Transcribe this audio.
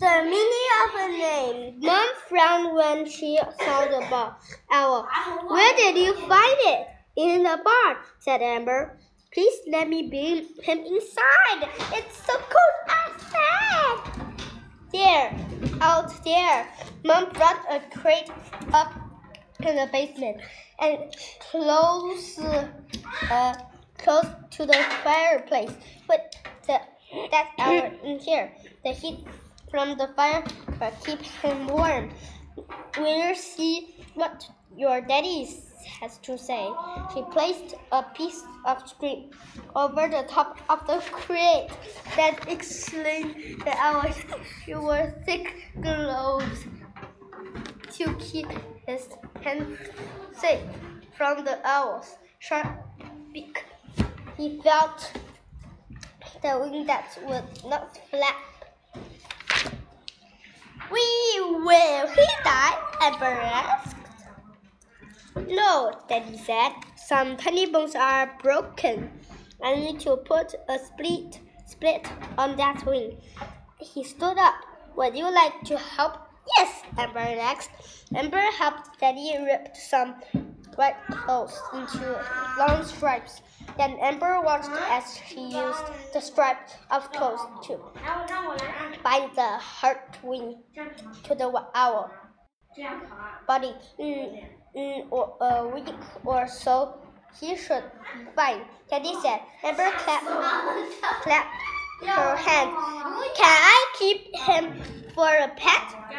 The meaning of a name. Mom frowned when she saw the ball. Owl. Where did you find it? In the barn, said Amber. Please let me bring him inside. It's so cold outside. There, out there. Mom brought a crate up in the basement and close, uh, close to the fireplace. Put the that hour in here. The heat from the fire but keep him warm. We'll see what your daddy has to say. She placed a piece of string over the top of the crate that explained the hours. She wore thick gloves to keep his hands safe from the owl's sharp beak. He felt the wing that would not flap. He die? Amber asked. No, Daddy said. Some tiny bones are broken. I need to put a split split on that wing. He stood up. Would you like to help? Yes, Amber asked. Amber helped Daddy rip some white clothes into long stripes. Then Amber watched as she used the stripes of clothes to bind the heart wing to the owl body. In, in a week or so, he should be fine. Said. Amber clapped, clapped her hand. Can I keep him for a pet?